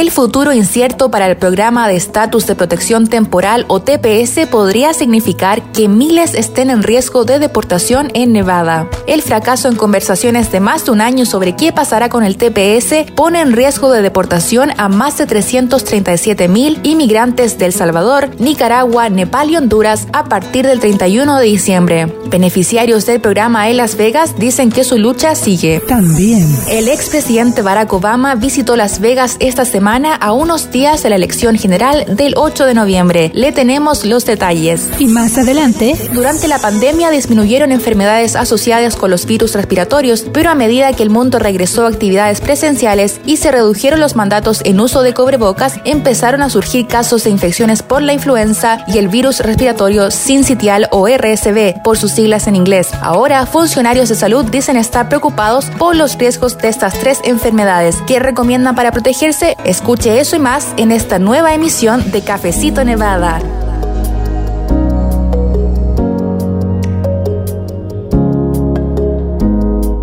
el futuro incierto para el programa de estatus de protección temporal o TPS podría significar que miles estén en riesgo de deportación en Nevada. El fracaso en conversaciones de más de un año sobre qué pasará con el TPS pone en riesgo de deportación a más de 337 mil inmigrantes de El Salvador, Nicaragua, Nepal y Honduras a partir del 31 de diciembre. Beneficiarios del programa en Las Vegas dicen que su lucha sigue. También. El expresidente Barack Obama visitó Las Vegas esta semana a unos días de la elección general del 8 de noviembre. Le tenemos los detalles. Y más adelante. Durante la pandemia disminuyeron enfermedades asociadas con los virus respiratorios, pero a medida que el mundo regresó a actividades presenciales y se redujeron los mandatos en uso de cobrebocas, empezaron a surgir casos de infecciones por la influenza y el virus respiratorio sincitial o RSV, por sus siglas en inglés. Ahora, funcionarios de salud dicen estar preocupados por los riesgos de estas tres enfermedades. ¿Qué recomiendan para protegerse? Escuche eso y más en esta nueva emisión de Cafecito Nevada.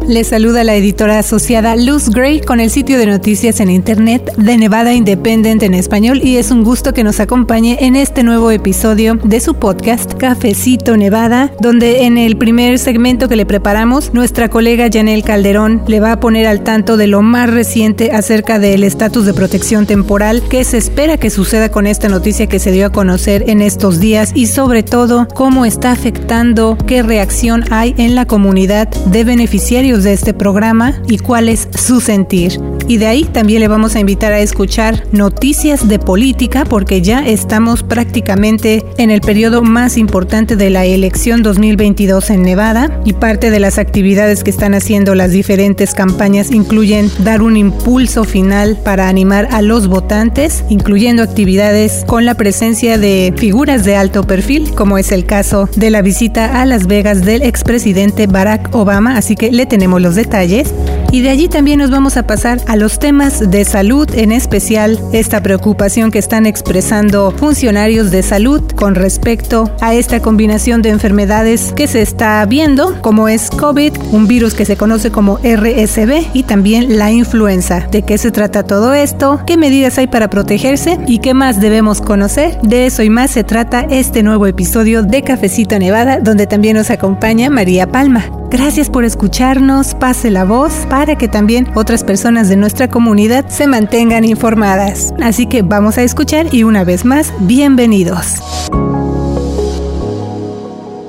Les saluda la editora asociada Luz Gray con el sitio de noticias en Internet de Nevada Independent en español y es un gusto que nos acompañe en este nuevo episodio de su podcast Cafecito Nevada, donde en el primer segmento que le preparamos, nuestra colega Janel Calderón le va a poner al tanto de lo más reciente acerca del estatus de protección temporal que se espera que suceda con esta noticia que se dio a conocer en estos días y sobre todo cómo está afectando, qué reacción hay en la comunidad de beneficiarios de este programa y cuál es su sentir. Y de ahí también le vamos a invitar a escuchar noticias de política porque ya estamos prácticamente en el periodo más importante de la elección 2022 en Nevada y parte de las actividades que están haciendo las diferentes campañas incluyen dar un impulso final para animar a los votantes, incluyendo actividades con la presencia de figuras de alto perfil, como es el caso de la visita a Las Vegas del expresidente Barack Obama, así que le tenemos los detalles. Y de allí también nos vamos a pasar a los temas de salud, en especial esta preocupación que están expresando funcionarios de salud con respecto a esta combinación de enfermedades que se está viendo, como es COVID, un virus que se conoce como RSV y también la influenza. ¿De qué se trata todo esto? ¿Qué medidas hay para protegerse? ¿Y qué más debemos conocer? De eso y más se trata este nuevo episodio de Cafecito Nevada, donde también nos acompaña María Palma. Gracias por escucharnos, pase la voz para que también otras personas de nuestra comunidad se mantengan informadas. Así que vamos a escuchar y una vez más, bienvenidos.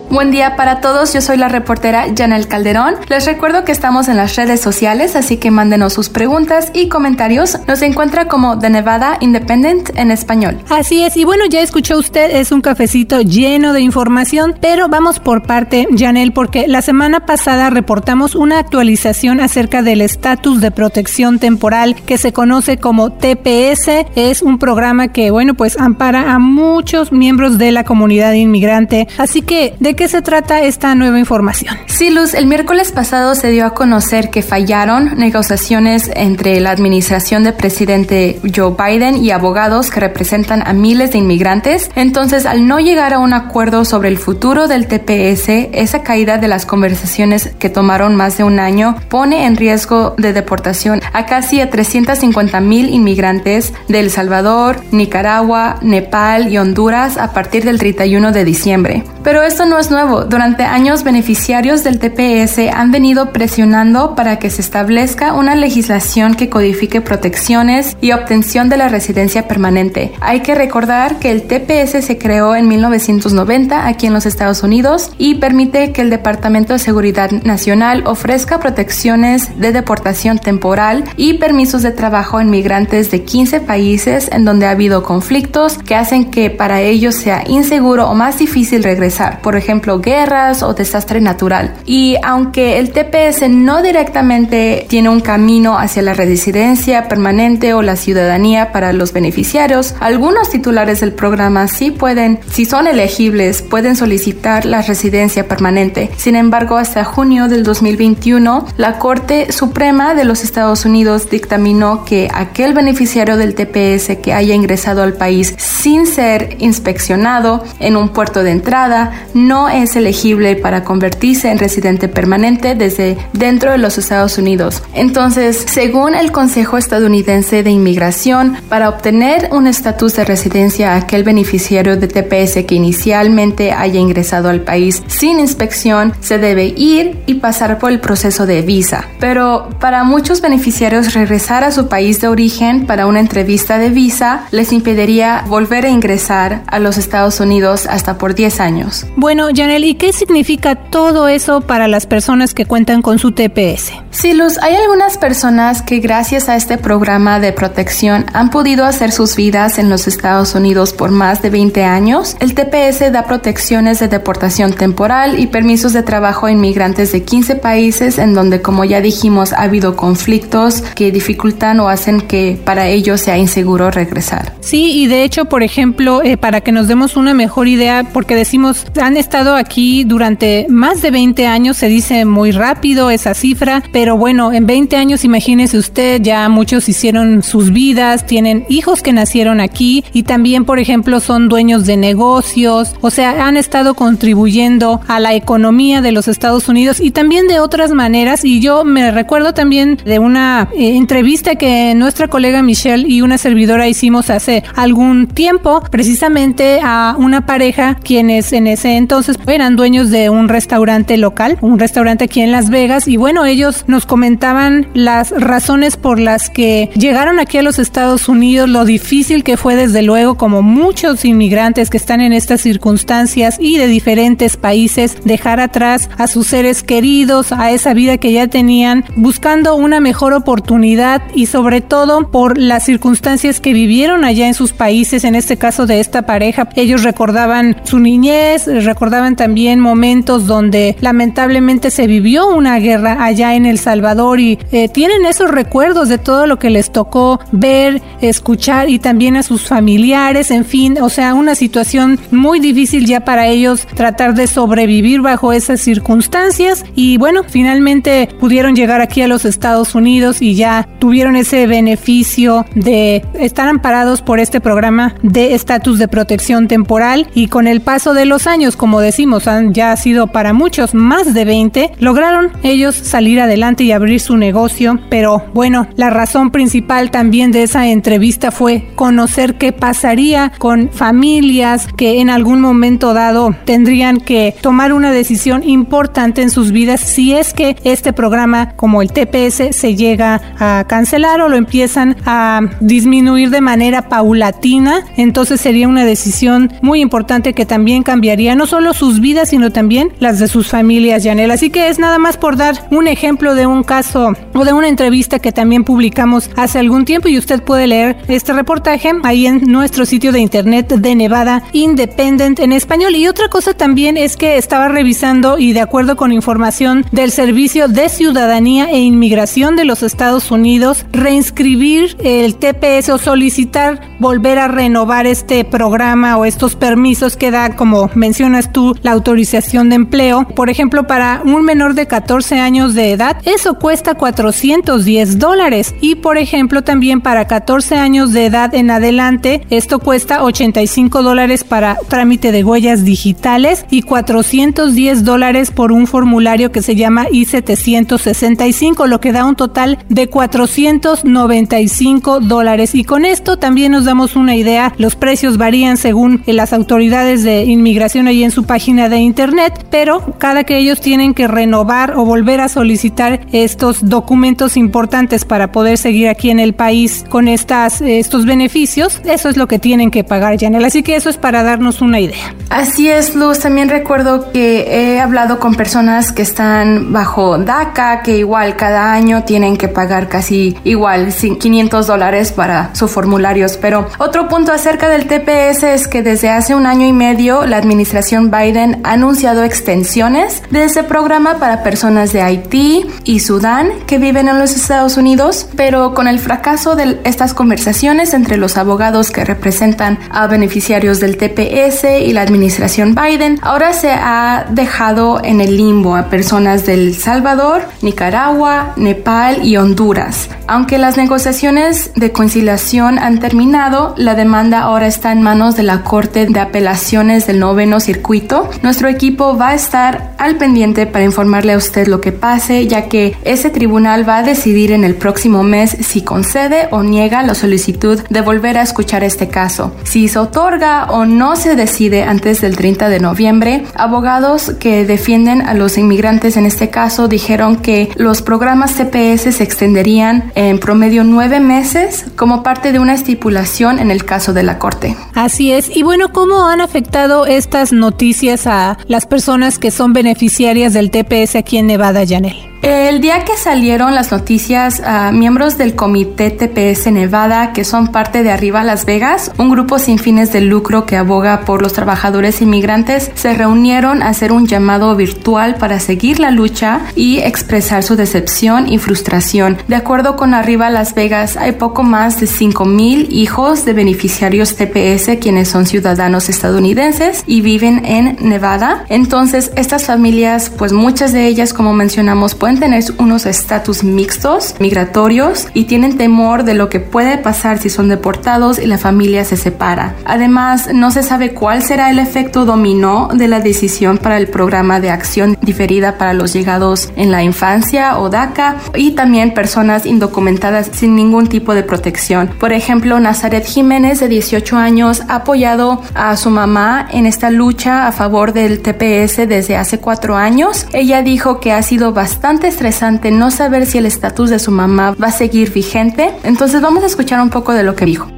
Buen día para todos, yo soy la reportera Janel Calderón. Les recuerdo que estamos en las redes sociales, así que mándenos sus preguntas y comentarios. Nos encuentra como The Nevada Independent en español. Así es, y bueno, ya escuchó usted, es un cafecito lleno de información, pero vamos por parte, Janel, porque la semana pasada reportamos una actualización acerca del estatus de protección temporal que se conoce como TPS. Es un programa que, bueno, pues ampara a muchos miembros de la comunidad inmigrante. Así que, ¿de qué se trata esta nueva información? Sí, Luz, el miércoles pasado se dio a conocer que fallaron negociaciones entre la administración del presidente Joe Biden y abogados que representan a miles de inmigrantes. Entonces, al no llegar a un acuerdo sobre el futuro del TPS, esa caída de las conversaciones que tomaron más de un año pone en riesgo de deportación a casi a 350 mil inmigrantes de El Salvador, Nicaragua, Nepal y Honduras a partir del 31 de diciembre. Pero esto no es nuevo. Durante años, beneficiarios del TPS han venido presionando para que se establezca una legislación que codifique protecciones y obtención de la residencia permanente. Hay que recordar que el TPS se creó en 1990 aquí en los Estados Unidos y permite que el Departamento de Seguridad Nacional ofrezca protecciones de deportación temporal y permisos de trabajo a inmigrantes de 15 países en donde ha habido conflictos que hacen que para ellos sea inseguro o más difícil regresar. Por ejemplo, guerras o desastre natural. Y aunque el TPS no directamente tiene un camino hacia la residencia permanente o la ciudadanía para los beneficiarios, algunos titulares del programa sí pueden, si son elegibles, pueden solicitar la residencia permanente. Sin embargo, hasta junio del 2021, la Corte Suprema de los Estados Unidos dictaminó que aquel beneficiario del TPS que haya ingresado al país sin ser inspeccionado en un puerto de entrada no es elegible para convertirse en residente permanente desde dentro de los Estados Unidos. Entonces, según el Consejo Estadounidense de Inmigración, para obtener un estatus de residencia aquel beneficiario de TPS que inicialmente haya ingresado al país sin inspección, se debe ir y pasar por el proceso de visa. Pero para muchos beneficiarios regresar a su país de origen para una entrevista de visa les impediría volver a ingresar a los Estados Unidos hasta por 10 años. Bueno, Janel, ¿y qué significa todo eso para las personas que cuentan con su TPS? Sí, Luz, hay algunas personas que gracias a este programa de protección han podido hacer sus vidas en los Estados Unidos por más de 20 años. El TPS da protecciones de deportación temporal y permisos de trabajo a inmigrantes de 15 países en donde, como ya dijimos, ha habido conflictos que dificultan o hacen que para ellos sea inseguro regresar. Sí, y de hecho, por ejemplo, eh, para que nos demos una mejor idea, porque decimos, han estado aquí durante más de 20 años, se dice muy rápido esa cifra, pero bueno, en 20 años, imagínese usted, ya muchos hicieron sus vidas, tienen hijos que nacieron aquí y también, por ejemplo, son dueños de negocios, o sea, han estado contribuyendo a la economía de los Estados Unidos y también de otras maneras. Y yo me recuerdo también de una eh, entrevista que nuestra colega Michelle y una servidora hicimos hace algún tiempo, precisamente a una pareja quienes en ese entonces eran dueños de un restaurante local, un restaurante aquí en Las Vegas. Y bueno, ellos nos comentaban las razones por las que llegaron aquí a los Estados Unidos, lo difícil que fue desde luego, como muchos inmigrantes que están en estas circunstancias y de diferentes países, dejar atrás a sus seres queridos, a esa vida que ya tenían, buscando una mejor oportunidad y sobre todo por las circunstancias que vivieron allá en sus países, en este caso de esta pareja. Ellos recordaban su niñez, recordaban también momentos donde lamentablemente se vivió una guerra allá en El Salvador y eh, tienen esos recuerdos de todo lo que les tocó ver, escuchar y también a sus familiares, en fin, o sea, una situación muy difícil ya para ellos tratar de sobrevivir bajo esas circunstancias y bueno, finalmente pudieron llegar aquí a los Estados Unidos y ya tuvieron ese beneficio de estar amparados por este programa de estatus de protección temporal y con el paso de los años, como decimos, han ya sido para muchos más de 20, lograron ellos salir adelante y abrir su negocio, pero bueno, la razón principal también de esa entrevista fue conocer qué pasaría con familias que en algún momento dado tendrían que tomar una decisión importante en sus vidas si es que este programa como el TPS se llega a cancelar o lo empiezan a disminuir de manera paulatina, entonces sería una decisión muy importante que también cambiaría no solo sus vidas, sino también las de sus familias, Yanel. Así que es nada más por dar un ejemplo de un caso o de una entrevista que también publicamos hace algún tiempo y usted puede leer este reportaje ahí en nuestro sitio de internet de Nevada Independent en español. Y otra cosa también es que estaba revisando y de acuerdo con información del Servicio de Ciudadanía e Inmigración de los Estados Unidos, reinscribir el TPS o solicitar volver a renovar este programa o estos permisos que da, como mencionas tú, la autorización de empleo. Por ejemplo, para un menor de 14 años de edad, eso cuesta 410 dólares. Y por ejemplo, también para 14 años de edad en adelante, esto cuesta 85 dólares para trámite de huellas digitales y 410 dólares por un formulario que se llama I-765, lo que da un total de 495 dólares. Y con esto también nos damos una idea, los precios varían según las autoridades de inmigración ahí en su página de internet, pero cada que ellos tienen que renovar o volver a solicitar estos documentos importantes para poder seguir aquí en el país con estas, estos beneficios, eso es lo que tienen que pagar, Janel. Así que eso es para darnos una idea. Así es, Luz también recuerdo que he hablado con personas que están bajo DACA, que igual cada año tienen que pagar casi igual 500 dólares para sus formularios. Pero otro punto acerca del TPS es que desde hace un año y medio la administración Biden ha anunciado extensiones de ese programa para personas de Haití y Sudán que viven en los Estados Unidos, pero con el fracaso de estas conversaciones entre los abogados que representan a beneficiarios del TPS y la administración Biden, ahora se ha dejado en el limbo a personas del Salvador, Nicaragua, Nepal y Honduras. Aunque las negociaciones de conciliación han terminado, la demanda ahora está en manos de la Corte de Apelaciones del Noveno Circuito Nuestro equipo va a estar al pendiente para informarle a usted lo que pase, ya que ese tribunal va a decidir en el próximo mes si concede o niega la solicitud de volver a escuchar este caso. Si se otorga o no se decide antes del 30 de noviembre, abogados que defienden a los inmigrantes en este caso dijeron que los programas CPS se extenderían en promedio nueve meses como parte de una estipulación en el caso de la Corte. Así es. Y bueno, ¿cómo han afectado estas noticias a las personas que son beneficiarias del TPS aquí en Nevada, Janel? El día que salieron las noticias, a miembros del comité TPS Nevada, que son parte de Arriba Las Vegas, un grupo sin fines de lucro que aboga por los trabajadores inmigrantes, se reunieron a hacer un llamado virtual para seguir la lucha y expresar su decepción y frustración. De acuerdo con Arriba Las Vegas, hay poco más de 5.000 hijos de beneficiarios TPS quienes son ciudadanos estadounidenses y viven en Nevada. Entonces, estas familias, pues muchas de ellas, como mencionamos, pueden tener unos estatus mixtos, migratorios, y tienen temor de lo que puede pasar si son deportados y la familia se separa. Además, no se sabe cuál será el efecto dominó de la decisión para el programa de acción diferida para los llegados en la infancia o DACA y también personas indocumentadas sin ningún tipo de protección. Por ejemplo, Nazaret Jiménez, de 18 años, ha apoyado a su mamá en esta lucha a favor del TPS desde hace cuatro años. Ella dijo que ha sido bastante estresante no saber si el estatus de su mamá va a seguir vigente. Entonces vamos a escuchar un poco de lo que dijo.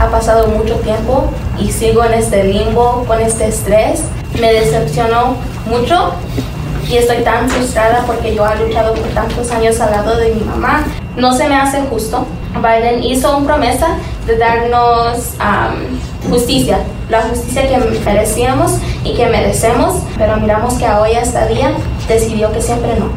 Ha pasado mucho tiempo y sigo en este limbo, con este estrés. Me decepcionó mucho y estoy tan frustrada porque yo he luchado por tantos años al lado de mi mamá. No se me hace justo. Biden hizo una promesa de darnos justicia, la justicia que merecíamos y que merecemos, pero miramos que hoy hasta día decidió que siempre no.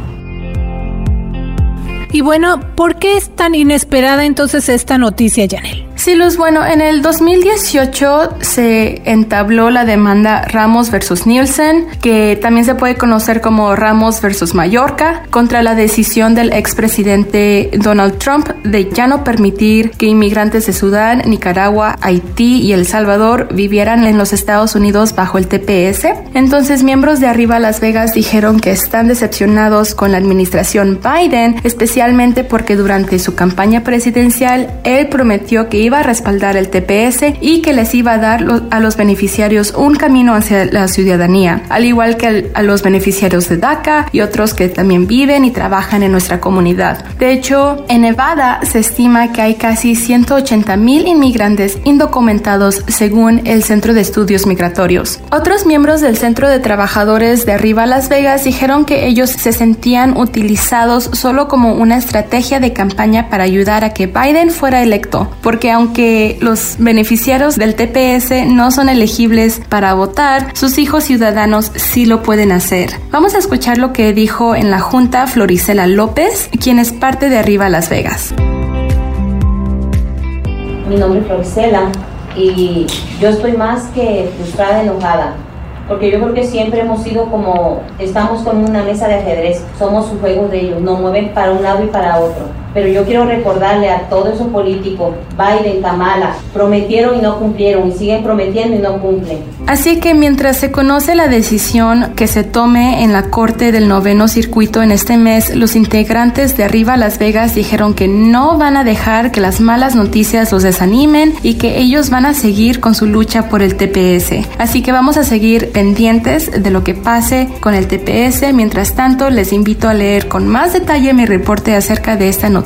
Y bueno, ¿por qué es tan inesperada entonces esta noticia, Janel? Sí, Luz, bueno, en el 2018 se entabló la demanda Ramos versus Nielsen, que también se puede conocer como Ramos versus Mallorca, contra la decisión del expresidente Donald Trump de ya no permitir que inmigrantes de Sudán, Nicaragua, Haití y El Salvador vivieran en los Estados Unidos bajo el TPS. Entonces, miembros de Arriba Las Vegas dijeron que están decepcionados con la administración Biden, especialmente porque durante su campaña presidencial él prometió que iba a respaldar el TPS y que les iba a dar a los beneficiarios un camino hacia la ciudadanía, al igual que a los beneficiarios de DACA y otros que también viven y trabajan en nuestra comunidad. De hecho, en Nevada se estima que hay casi 180 mil inmigrantes indocumentados según el Centro de Estudios Migratorios. Otros miembros del Centro de Trabajadores de Arriba Las Vegas dijeron que ellos se sentían utilizados solo como una estrategia de campaña para ayudar a que Biden fuera electo, porque aunque los beneficiarios del TPS no son elegibles para votar, sus hijos ciudadanos sí lo pueden hacer. Vamos a escuchar lo que dijo en la Junta Floricela López, quien es parte de Arriba Las Vegas. Mi nombre es Floricela y yo estoy más que frustrada, enojada porque yo creo que siempre hemos sido como, estamos con una mesa de ajedrez, somos un juego de ellos, nos mueven para un lado y para otro. Pero yo quiero recordarle a todos esos políticos, Biden, Kamala, prometieron y no cumplieron y siguen prometiendo y no cumplen. Así que mientras se conoce la decisión que se tome en la Corte del Noveno Circuito en este mes, los integrantes de Arriba Las Vegas dijeron que no van a dejar que las malas noticias los desanimen y que ellos van a seguir con su lucha por el TPS. Así que vamos a seguir pendientes de lo que pase con el TPS. Mientras tanto, les invito a leer con más detalle mi reporte acerca de esta noticia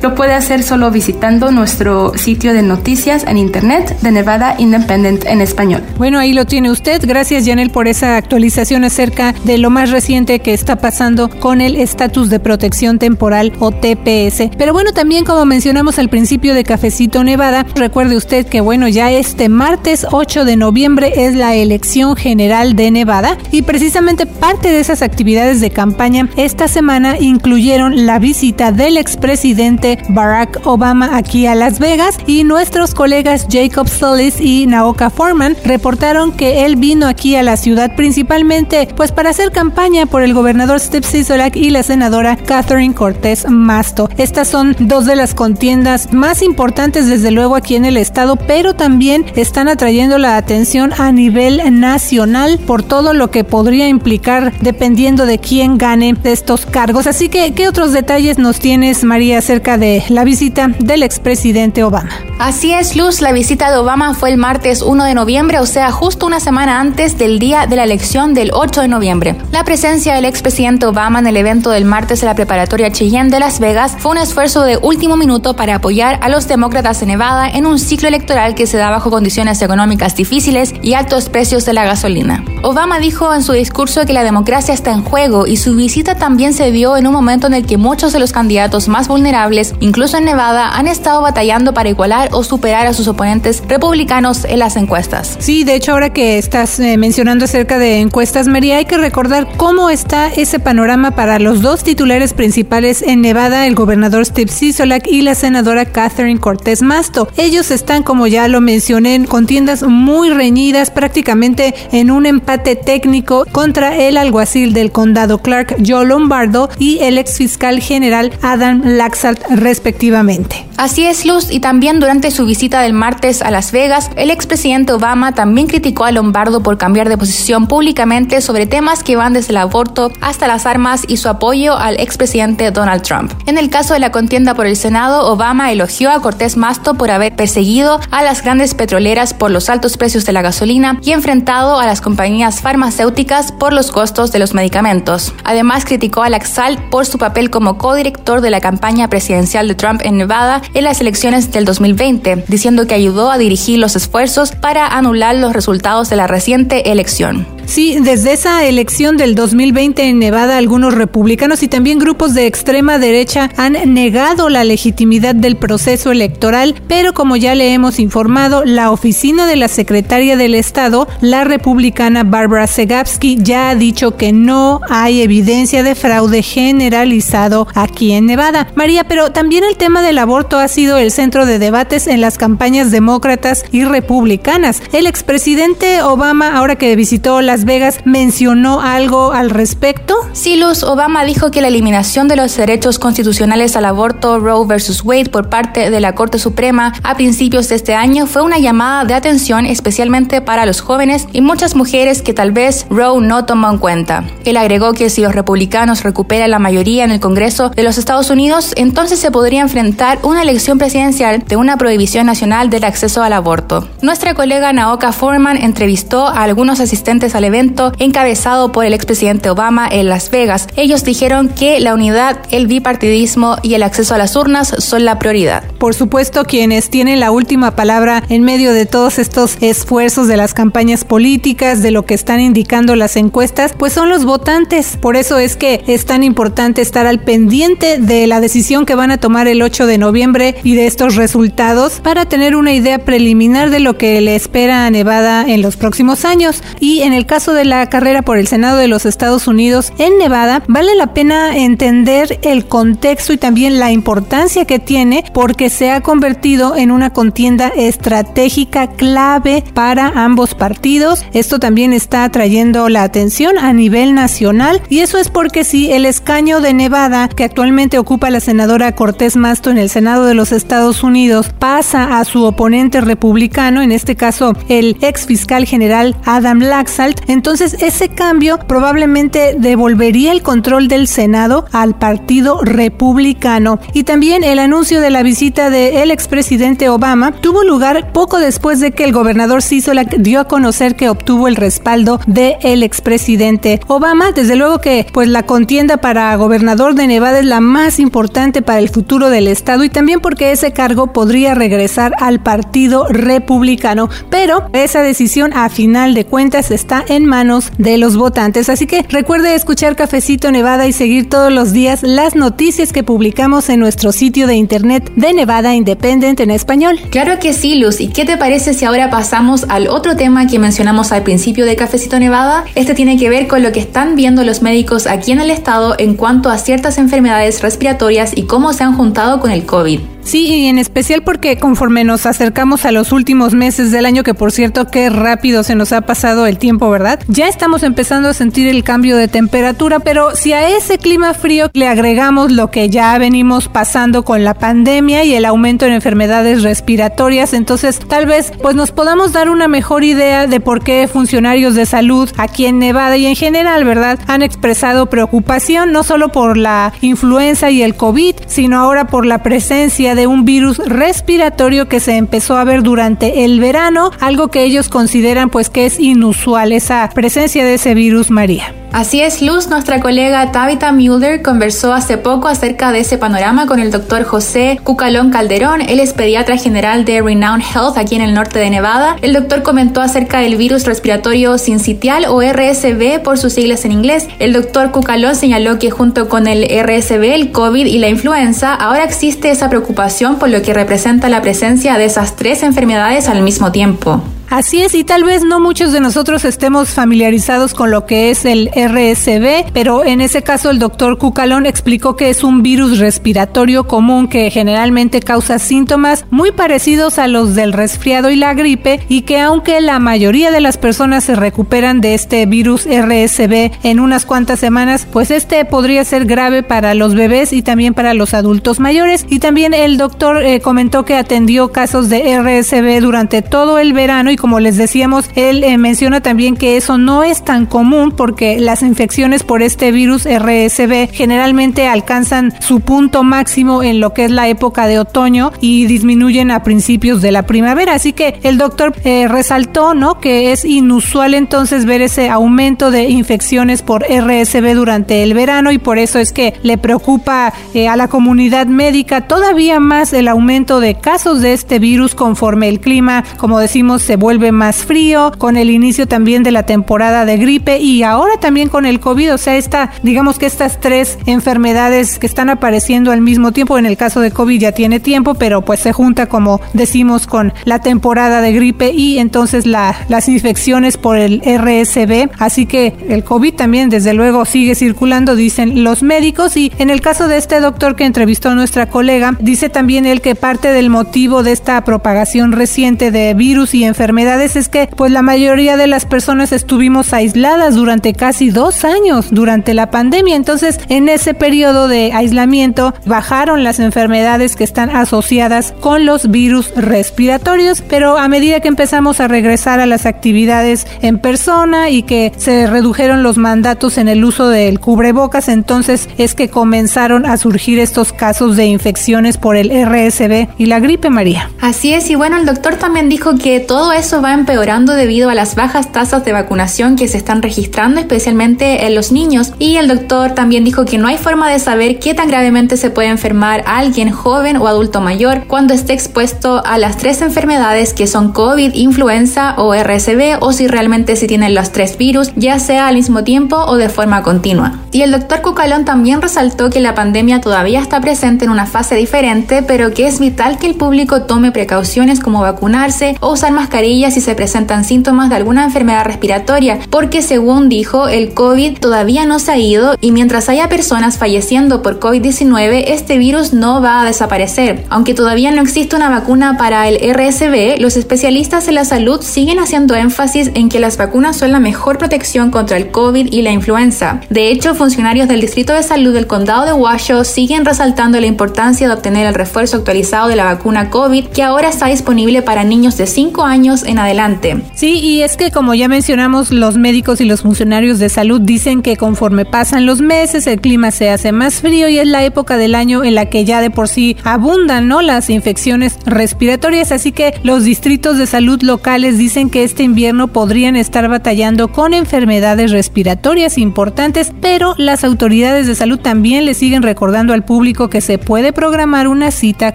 lo puede hacer solo visitando nuestro sitio de noticias en internet de Nevada Independent en español. Bueno, ahí lo tiene usted. Gracias, Janel, por esa actualización acerca de lo más reciente que está pasando con el estatus de protección temporal o TPS. Pero bueno, también como mencionamos al principio de Cafecito Nevada, recuerde usted que bueno, ya este martes 8 de noviembre es la elección general de Nevada y precisamente parte de esas actividades de campaña esta semana incluyeron la visita del expresidente expresidente Barack Obama aquí a Las Vegas y nuestros colegas Jacob Solis y Naoka Foreman reportaron que él vino aquí a la ciudad principalmente pues para hacer campaña por el gobernador Steve Sisolak y la senadora Catherine Cortés Masto. Estas son dos de las contiendas más importantes desde luego aquí en el estado, pero también están atrayendo la atención a nivel nacional por todo lo que podría implicar dependiendo de quién gane estos cargos. Así que, ¿qué otros detalles nos tienes, María, acerca de la visita del expresidente Obama? Así es, Luz, la visita de Obama fue el martes 1 de noviembre, o sea, justo una semana antes del día de la elección del 8 de noviembre. La presencia del expresidente Obama en el evento del martes en la preparatoria Cheyenne de Las Vegas fue un esfuerzo de último minuto para apoyar a los demócratas de Nevada en un ciclo electoral que se da bajo condiciones económicas difíciles y altos precios de la gasolina. Obama dijo en su discurso que la democracia está en juego y su visita también se dio en un momento en el que muchos de los candidatos más vulnerables, incluso en Nevada, han estado batallando para igualar o superar a sus oponentes republicanos en las encuestas. Sí, de hecho ahora que estás eh, mencionando acerca de encuestas, María, hay que recordar cómo está ese panorama para los dos titulares principales en Nevada, el gobernador Steve Sisolak y la senadora Catherine Cortés Masto. Ellos están, como ya lo mencioné, en contiendas muy reñidas, prácticamente en un empate técnico contra el alguacil del condado Clark, Joe Lombardo, y el ex fiscal general Adam Laxalt, respectivamente. Así es, Luz, y también durante su visita del martes a Las Vegas, el expresidente Obama también criticó a Lombardo por cambiar de posición públicamente sobre temas que van desde el aborto hasta las armas y su apoyo al expresidente Donald Trump. En el caso de la contienda por el Senado, Obama elogió a Cortés Masto por haber perseguido a las grandes petroleras por los altos precios de la gasolina y enfrentado a las compañías farmacéuticas por los costos de los medicamentos. Además, criticó a Laxalt por su papel como codirector de la campaña presidencial de Trump en Nevada en las elecciones del 2020, diciendo que ayudó a dirigir los esfuerzos para anular los resultados de la reciente elección. Sí, desde esa elección del 2020 en Nevada, algunos republicanos y también grupos de extrema derecha han negado la legitimidad del proceso electoral, pero como ya le hemos informado, la oficina de la secretaria del Estado, la republicana Barbara Segapsky, ya ha dicho que no hay evidencia de fraude generalizado aquí en Nevada. María, pero también el tema del aborto ha sido el centro de debates en las campañas demócratas y republicanas. El expresidente Obama, ahora que visitó Las Vegas, mencionó algo al respecto. Sí, Luz, Obama dijo que la eliminación de los derechos constitucionales al aborto Roe versus Wade por parte de la Corte Suprema a principios de este año fue una llamada de atención especialmente para los jóvenes y muchas mujeres que tal vez Roe no tomó en cuenta. Él agregó que si los republicanos recuperan la mayoría en el Congreso de los Estados Unidos, entonces se podría enfrentar una elección presidencial de una prohibición nacional del acceso al aborto. Nuestra colega Naoka Foreman entrevistó a algunos asistentes al evento encabezado por el expresidente Obama en Las Vegas. Ellos dijeron que la unidad, el bipartidismo y el acceso a las urnas son la prioridad. Por supuesto, quienes tienen la última palabra en medio de todos estos esfuerzos de las campañas políticas, de lo que están indicando las encuestas, pues son los votantes. Por eso es que es tan importante estar al pendiente de la decisión que van a tomar el 8 de noviembre y de estos resultados para tener una idea preliminar de lo que le espera a Nevada en los próximos años. Y en el caso de la carrera por el Senado de los Estados Unidos en Nevada, vale la pena entender el contexto y también la importancia que tiene porque se ha convertido en una contienda estratégica clave para ambos partidos. Esto también está atrayendo la atención a nivel nacional y eso es porque si el escaño de Nevada que actualmente ocupa la senadora Cortés Masto en el Senado de los Estados Unidos pasa a su oponente republicano, en este caso el ex fiscal general Adam Laxalt, entonces ese cambio probablemente devolvería el control del Senado al Partido Republicano. Y también el anuncio de la visita del expresidente Obama tuvo lugar poco después de que el gobernador Sisolak dio a conocer que obtuvo el respaldo del expresidente Obama. Desde luego que pues la contienda para gobernador de Nevada es la más importante para el futuro del estado y también porque ese cargo podría regresar al Partido Republicano. Pero esa decisión a final de cuentas está en manos de los votantes. Así que recuerde escuchar Cafecito Nevada y seguir todos los días las noticias que publicamos en nuestro sitio de internet de Nevada Independent en español. Claro que sí, Luz. ¿Y qué te parece si ahora pasamos al otro tema que mencionamos al principio de Cafecito Nevada? Este tiene que ver con lo que están viendo los médicos aquí en el estado en cuanto a ciertas enfermedades respiratorias y cómo se han juntado con el COVID. Sí, y en especial porque conforme nos acercamos a los últimos meses del año, que por cierto qué rápido se nos ha pasado el tiempo, ¿verdad? Ya estamos empezando a sentir el cambio de temperatura, pero si a ese clima frío le agregamos lo que ya venimos pasando con la pandemia y el aumento en enfermedades respiratorias, entonces tal vez pues nos podamos dar una mejor idea de por qué funcionarios de salud aquí en Nevada y en general, ¿verdad? Han expresado preocupación no solo por la influenza y el COVID, sino ahora por la presencia de un virus respiratorio que se empezó a ver durante el verano, algo que ellos consideran pues que es inusual esa presencia de ese virus María. Así es, Luz, nuestra colega Tabitha Mulder conversó hace poco acerca de ese panorama con el doctor José Cucalón Calderón. Él es pediatra general de Renown Health aquí en el norte de Nevada. El doctor comentó acerca del virus respiratorio sincitial o RSV por sus siglas en inglés. El doctor Cucalón señaló que junto con el RSV, el COVID y la influenza, ahora existe esa preocupación por lo que representa la presencia de esas tres enfermedades al mismo tiempo. Así es, y tal vez no muchos de nosotros estemos familiarizados con lo que es el RSV, pero en ese caso el doctor Cucalón explicó que es un virus respiratorio común que generalmente causa síntomas muy parecidos a los del resfriado y la gripe y que aunque la mayoría de las personas se recuperan de este virus RSV en unas cuantas semanas, pues este podría ser grave para los bebés y también para los adultos mayores. Y también el doctor eh, comentó que atendió casos de RSV durante todo el verano y como les decíamos, él eh, menciona también que eso no es tan común porque las infecciones por este virus RSV generalmente alcanzan su punto máximo en lo que es la época de otoño y disminuyen a principios de la primavera. Así que el doctor eh, resaltó, ¿no? Que es inusual entonces ver ese aumento de infecciones por RSV durante el verano y por eso es que le preocupa eh, a la comunidad médica todavía más el aumento de casos de este virus conforme el clima, como decimos, se vuelve vuelve más frío, con el inicio también de la temporada de gripe y ahora también con el COVID, o sea, esta, digamos que estas tres enfermedades que están apareciendo al mismo tiempo, en el caso de COVID ya tiene tiempo, pero pues se junta como decimos con la temporada de gripe y entonces la, las infecciones por el RSV, así que el COVID también desde luego sigue circulando, dicen los médicos. Y en el caso de este doctor que entrevistó a nuestra colega, dice también él que parte del motivo de esta propagación reciente de virus y enfermedades es que pues la mayoría de las personas estuvimos aisladas durante casi dos años durante la pandemia. Entonces en ese periodo de aislamiento bajaron las enfermedades que están asociadas con los virus respiratorios, pero a medida que empezamos a regresar a las actividades en persona y que se redujeron los mandatos en el uso del cubrebocas, entonces es que comenzaron a surgir estos casos de infecciones por el RSV y la gripe María. Así es, y bueno, el doctor también dijo que todo eso va empeorando debido a las bajas tasas de vacunación que se están registrando, especialmente en los niños. Y el doctor también dijo que no hay forma de saber qué tan gravemente se puede enfermar alguien joven o adulto mayor cuando esté expuesto a las tres enfermedades que son COVID, influenza o RSV o si realmente se tienen los tres virus, ya sea al mismo tiempo o de forma continua. Y el doctor Cucalón también resaltó que la pandemia todavía está presente en una fase diferente, pero que es vital que el público tome precauciones como vacunarse o usar si se presentan síntomas de alguna enfermedad respiratoria, porque según dijo, el COVID todavía no se ha ido y mientras haya personas falleciendo por COVID-19, este virus no va a desaparecer. Aunque todavía no existe una vacuna para el RSV, los especialistas en la salud siguen haciendo énfasis en que las vacunas son la mejor protección contra el COVID y la influenza. De hecho, funcionarios del Distrito de Salud del Condado de Washoe siguen resaltando la importancia de obtener el refuerzo actualizado de la vacuna COVID que ahora está disponible para niños de 5 años en adelante. Sí, y es que como ya mencionamos, los médicos y los funcionarios de salud dicen que conforme pasan los meses el clima se hace más frío y es la época del año en la que ya de por sí abundan ¿no? las infecciones respiratorias, así que los distritos de salud locales dicen que este invierno podrían estar batallando con enfermedades respiratorias importantes, pero las autoridades de salud también le siguen recordando al público que se puede programar una cita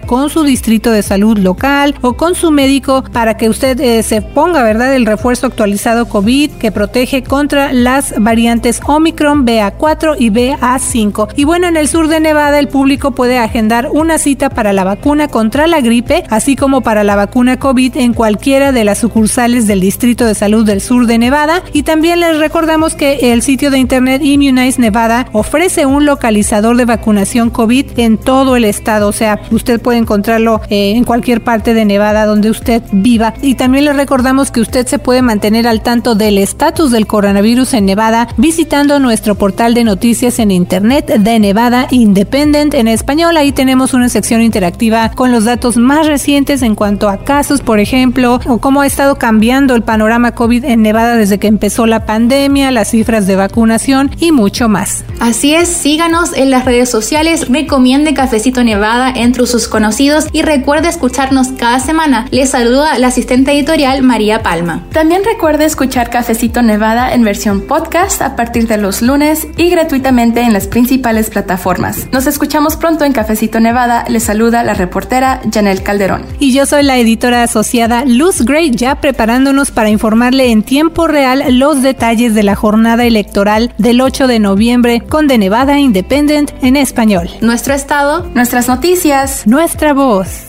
con su distrito de salud local o con su médico para que usted eh, se ponga, ¿verdad?, el refuerzo actualizado COVID que protege contra las variantes Omicron, BA4 y BA5. Y bueno, en el sur de Nevada el público puede agendar una cita para la vacuna contra la gripe, así como para la vacuna COVID en cualquiera de las sucursales del Distrito de Salud del sur de Nevada. Y también les recordamos que el sitio de internet Immunize Nevada ofrece un localizador de vacunación COVID en todo el estado. O sea, usted puede encontrarlo eh, en cualquier parte de Nevada donde usted viva. Y también le recordamos que usted se puede mantener al tanto del estatus del coronavirus en Nevada visitando nuestro portal de noticias en internet de Nevada Independent en español. Ahí tenemos una sección interactiva con los datos más recientes en cuanto a casos, por ejemplo, o cómo ha estado cambiando el panorama COVID en Nevada desde que empezó la pandemia, las cifras de vacunación y mucho más. Así es, síganos en las redes sociales, recomiende Cafecito Nevada entre sus conocidos y recuerde escucharnos cada semana. Les saluda la asistente editorial María Palma. También recuerde escuchar Cafecito Nevada en versión podcast a partir de los lunes y gratuitamente en las principales plataformas. Nos escuchamos pronto en Cafecito Nevada. Les saluda la reportera Janel Calderón. Y yo soy la editora asociada Luz Gray, ya preparándonos para informarle en tiempo real los detalles de la jornada electoral del 8 de noviembre con The Nevada Independent en español. Nuestro estado, nuestras noticias, nuestra voz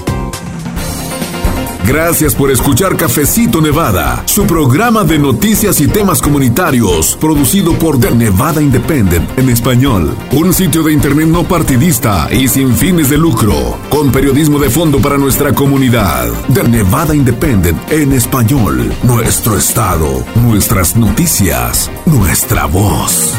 Gracias por escuchar Cafecito Nevada, su programa de noticias y temas comunitarios, producido por The Nevada Independent en español. Un sitio de internet no partidista y sin fines de lucro, con periodismo de fondo para nuestra comunidad. The Nevada Independent en español. Nuestro estado, nuestras noticias, nuestra voz.